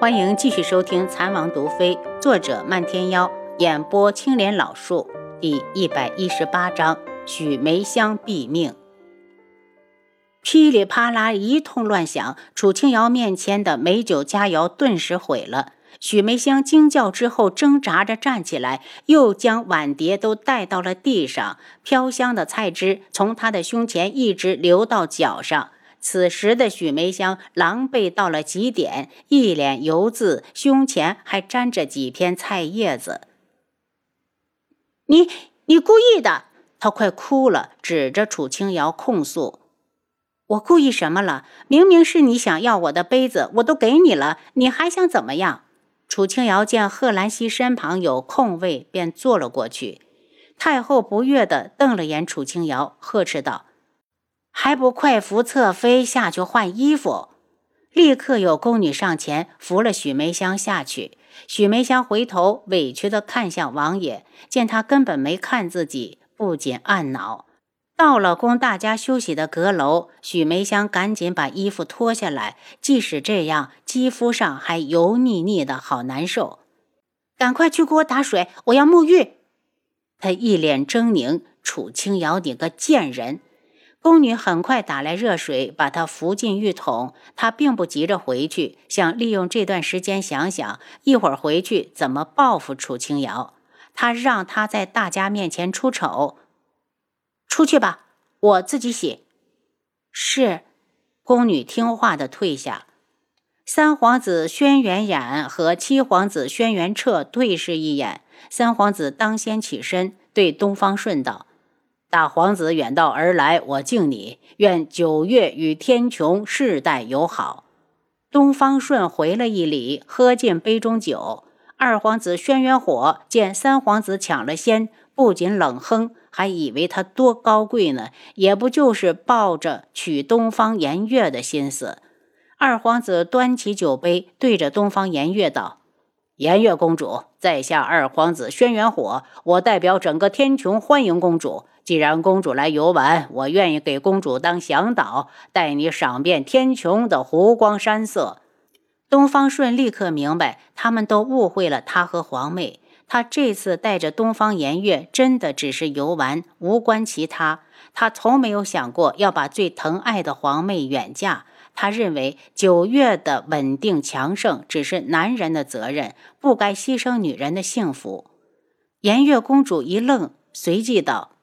欢迎继续收听《残王毒妃》，作者漫天妖，演播青莲老树，第一百一十八章：许梅香毙命。噼里啪啦一通乱响，楚清瑶面前的美酒佳肴顿时毁了。许梅香惊叫之后，挣扎着站起来，又将碗碟都带到了地上，飘香的菜汁从她的胸前一直流到脚上。此时的许梅香狼狈到了极点，一脸油渍，胸前还沾着几片菜叶子。你你故意的！她快哭了，指着楚清瑶控诉：“我故意什么了？明明是你想要我的杯子，我都给你了，你还想怎么样？”楚清瑶见贺兰溪身旁有空位，便坐了过去。太后不悦地瞪了眼楚清瑶，呵斥道。还不快扶侧妃下去换衣服！立刻有宫女上前扶了许梅香下去。许梅香回头委屈地看向王爷，见他根本没看自己，不禁暗恼。到了供大家休息的阁楼，许梅香赶紧把衣服脱下来，即使这样，肌肤上还油腻腻的，好难受。赶快去给我打水，我要沐浴。她一脸狰狞：“楚清瑶，你个贱人！”宫女很快打来热水，把她扶进浴桶。她并不急着回去，想利用这段时间想想一会儿回去怎么报复楚清瑶。她让她在大家面前出丑。出去吧，我自己洗。是，宫女听话的退下。三皇子轩辕衍和七皇子轩辕彻对视一眼，三皇子当先起身，对东方顺道。大皇子远道而来，我敬你。愿九月与天穹世代友好。东方顺回了一礼，喝进杯中酒。二皇子轩辕火见三皇子抢了先，不仅冷哼，还以为他多高贵呢，也不就是抱着娶东方颜月的心思。二皇子端起酒杯，对着东方颜月道：“颜月公主，在下二皇子轩辕火，我代表整个天穹欢迎公主。”既然公主来游玩，我愿意给公主当向导，带你赏遍天穹的湖光山色。东方顺立刻明白，他们都误会了他和皇妹。他这次带着东方颜月，真的只是游玩，无关其他。他从没有想过要把最疼爱的皇妹远嫁。他认为九月的稳定强盛只是男人的责任，不该牺牲女人的幸福。颜月公主一愣，随即道。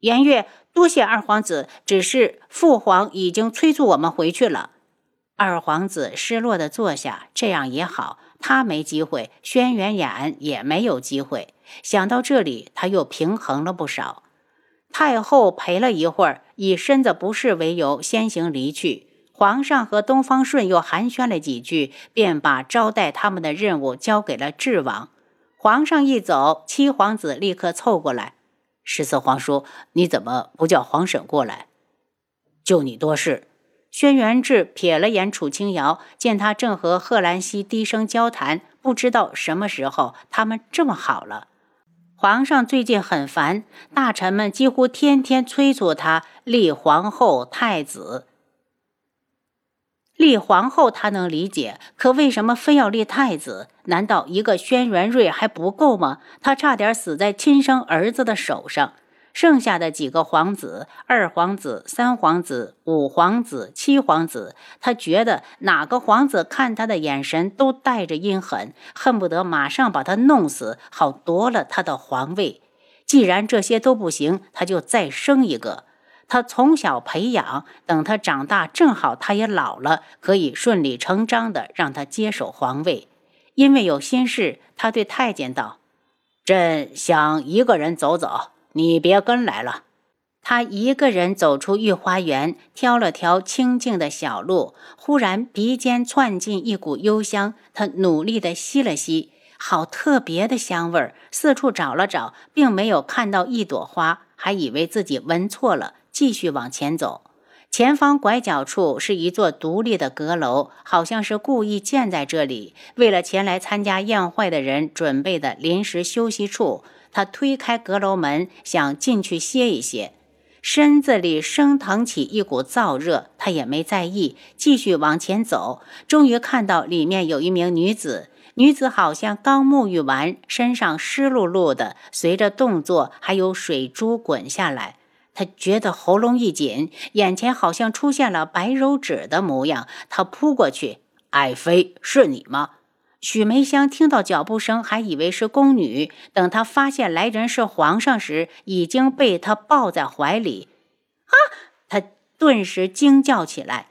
颜月，多谢二皇子，只是父皇已经催促我们回去了。二皇子失落的坐下，这样也好，他没机会，轩辕衍也没有机会。想到这里，他又平衡了不少。太后陪了一会儿，以身子不适为由先行离去。皇上和东方顺又寒暄了几句，便把招待他们的任务交给了智王。皇上一走，七皇子立刻凑过来。十四皇叔，你怎么不叫皇婶过来？就你多事。轩辕志瞥了眼楚清瑶，见他正和贺兰溪低声交谈，不知道什么时候他们这么好了。皇上最近很烦，大臣们几乎天天催促他立皇后、太子。立皇后他能理解，可为什么非要立太子？难道一个轩辕睿还不够吗？他差点死在亲生儿子的手上。剩下的几个皇子，二皇子、三皇子、五皇子、七皇子，他觉得哪个皇子看他的眼神都带着阴狠，恨不得马上把他弄死，好夺了他的皇位。既然这些都不行，他就再生一个。他从小培养，等他长大，正好他也老了，可以顺理成章的让他接手皇位。因为有心事，他对太监道：“朕想一个人走走，你别跟来了。”他一个人走出御花园，挑了条清静的小路，忽然鼻尖窜进一股幽香，他努力地吸了吸，好特别的香味儿。四处找了找，并没有看到一朵花，还以为自己闻错了。继续往前走，前方拐角处是一座独立的阁楼，好像是故意建在这里，为了前来参加宴会的人准备的临时休息处。他推开阁楼门，想进去歇一歇。身子里升腾起一股燥热，他也没在意，继续往前走。终于看到里面有一名女子，女子好像刚沐浴完，身上湿漉漉的，随着动作还有水珠滚下来。他觉得喉咙一紧，眼前好像出现了白柔纸的模样。他扑过去：“爱妃，是你吗？”许梅香听到脚步声，还以为是宫女。等她发现来人是皇上时，已经被他抱在怀里。啊！她顿时惊叫起来。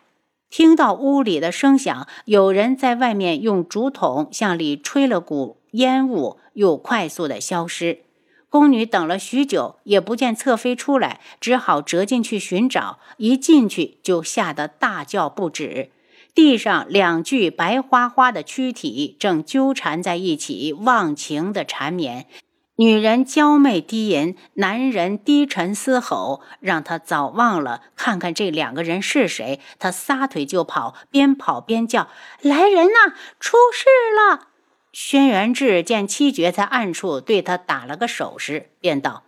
听到屋里的声响，有人在外面用竹筒向里吹了股烟雾，又快速的消失。宫女等了许久，也不见侧妃出来，只好折进去寻找。一进去就吓得大叫不止。地上两具白花花的躯体正纠缠在一起，忘情的缠绵。女人娇媚低吟，男人低沉嘶吼，让他早忘了看看这两个人是谁。他撒腿就跑，边跑边叫：“来人呐，出事了！”轩辕志见七绝在暗处，对他打了个手势，便道：“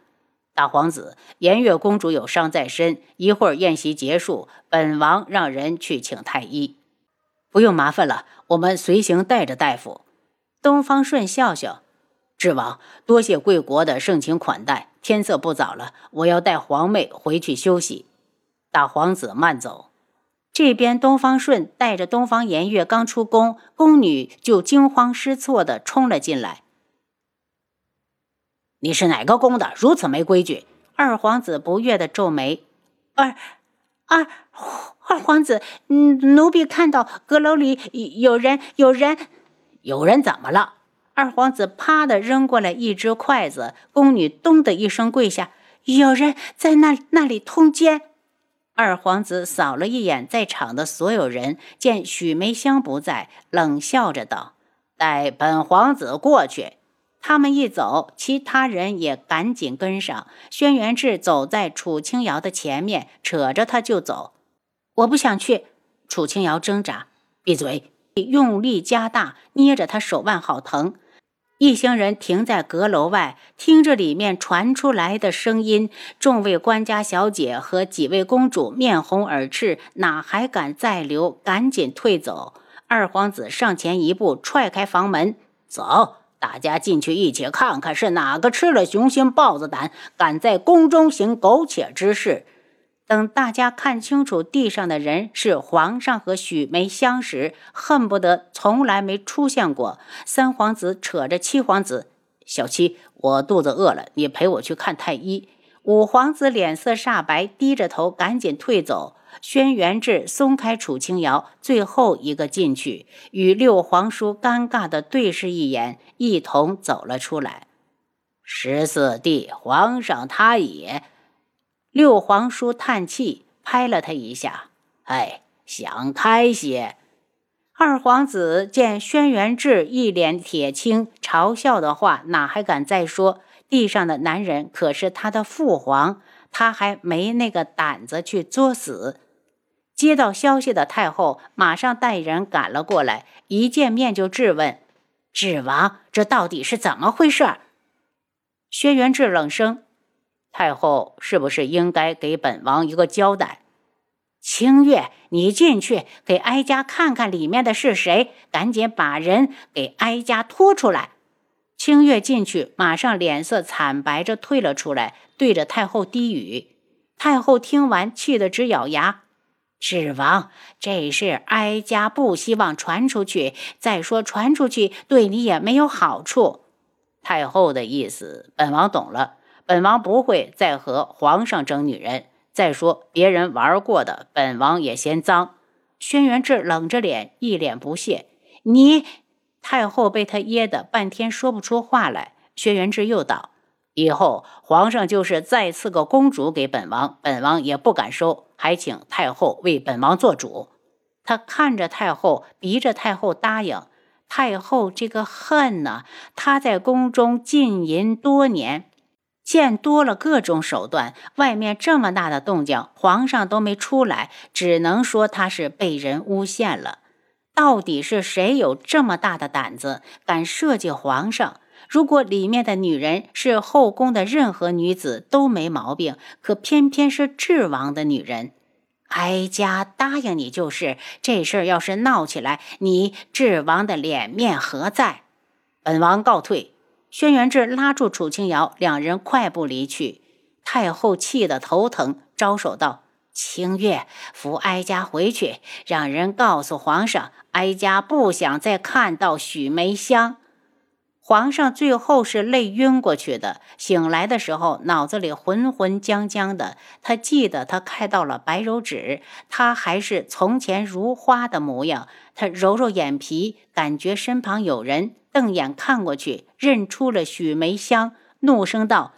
大皇子，颜月公主有伤在身，一会儿宴席结束，本王让人去请太医。”不用麻烦了，我们随行带着大夫。东方顺笑笑，智王多谢贵国的盛情款待。天色不早了，我要带皇妹回去休息。大皇子慢走。这边东方顺带着东方颜月刚出宫，宫女就惊慌失措地冲了进来。你是哪个宫的？如此没规矩！二皇子不悦地皱眉。二二。二皇子，奴婢看到阁楼里有人，有人，有人怎么了？二皇子啪的扔过来一只筷子，宫女咚的一声跪下，有人在那那里通奸。二皇子扫了一眼在场的所有人，见许梅香不在，冷笑着道：“带本皇子过去。”他们一走，其他人也赶紧跟上。轩辕志走在楚清瑶的前面，扯着他就走。我不想去，楚清瑶挣扎，闭嘴，用力加大，捏着他手腕，好疼。一行人停在阁楼外，听着里面传出来的声音。众位官家小姐和几位公主面红耳赤，哪还敢再留？赶紧退走。二皇子上前一步，踹开房门，走，大家进去一起看看，是哪个吃了雄心豹子胆，敢在宫中行苟且之事。等大家看清楚地上的人是皇上和许梅香时，恨不得从来没出现过。三皇子扯着七皇子：“小七，我肚子饿了，你陪我去看太医。”五皇子脸色煞白，低着头赶紧退走。轩辕志松开楚清瑶，最后一个进去，与六皇叔尴尬的对视一眼，一同走了出来。十四弟，皇上他也。六皇叔叹气，拍了他一下：“哎，想开些。”二皇子见轩辕志一脸铁青，嘲笑的话哪还敢再说？地上的男人可是他的父皇，他还没那个胆子去作死。接到消息的太后马上带人赶了过来，一见面就质问：“智王，这到底是怎么回事？”轩辕志冷声。太后是不是应该给本王一个交代？清月，你进去给哀家看看里面的是谁，赶紧把人给哀家拖出来。清月进去，马上脸色惨白着退了出来，对着太后低语。太后听完，气得直咬牙：“智王，这事哀家不希望传出去。再说传出去对你也没有好处。”太后的意思，本王懂了。本王不会再和皇上争女人。再说别人玩过的，本王也嫌脏。轩辕志冷着脸，一脸不屑。你太后被他噎得半天说不出话来。轩辕志又道：“以后皇上就是再赐个公主给本王，本王也不敢收。还请太后为本王做主。”他看着太后，逼着太后答应。太后这个恨呢！她在宫中禁淫多年。见多了各种手段，外面这么大的动静，皇上都没出来，只能说他是被人诬陷了。到底是谁有这么大的胆子，敢设计皇上？如果里面的女人是后宫的任何女子都没毛病，可偏偏是智王的女人。哀家答应你就是，这事儿要是闹起来，你智王的脸面何在？本王告退。轩辕志拉住楚清瑶，两人快步离去。太后气得头疼，招手道：“清月，扶哀家回去，让人告诉皇上，哀家不想再看到许梅香。”皇上最后是累晕过去的，醒来的时候脑子里浑浑浆浆的。他记得他开到了白柔纸，他还是从前如花的模样。他揉揉眼皮，感觉身旁有人，瞪眼看过去，认出了许梅香，怒声道：“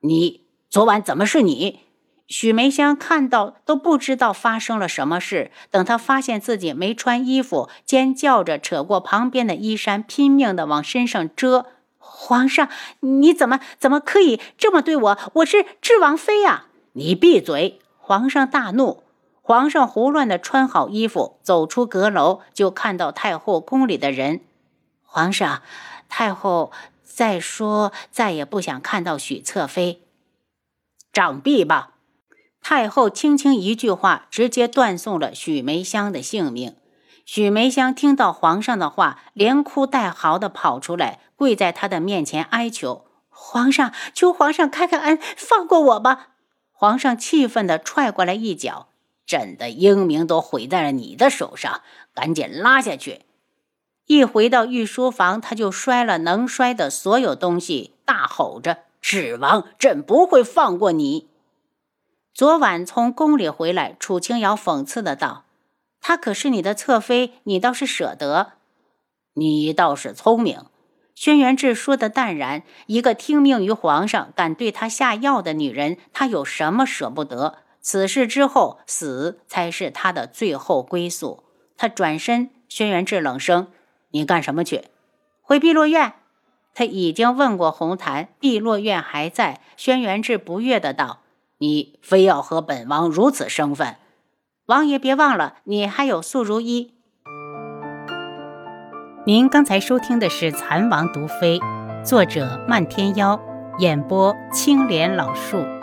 你昨晚怎么是你？”许梅香看到都不知道发生了什么事。等她发现自己没穿衣服，尖叫着扯过旁边的衣衫，拼命的往身上遮。皇上，你怎么怎么可以这么对我？我是智王妃呀！你闭嘴！皇上大怒。皇上胡乱的穿好衣服，走出阁楼，就看到太后宫里的人。皇上，太后再说再也不想看到许侧妃。掌臂吧！太后轻轻一句话，直接断送了许梅香的性命。许梅香听到皇上的话，连哭带嚎的跑出来，跪在他的面前哀求：“皇上，求皇上开开恩，放过我吧！”皇上气愤的踹过来一脚：“朕的英名都毁在了你的手上，赶紧拉下去！”一回到御书房，他就摔了能摔的所有东西，大吼着：“指王，朕不会放过你！”昨晚从宫里回来，楚清瑶讽刺的道：“她可是你的侧妃，你倒是舍得。你倒是聪明。”轩辕志说的淡然：“一个听命于皇上、敢对他下药的女人，他有什么舍不得？此事之后，死才是他的最后归宿。”他转身，轩辕志冷声：“你干什么去？回碧落院。”他已经问过红檀，碧落院还在。轩辕志不悦的道。你非要和本王如此生分，王爷别忘了，你还有素如一。您刚才收听的是《蚕王毒妃》，作者漫天妖，演播青莲老树。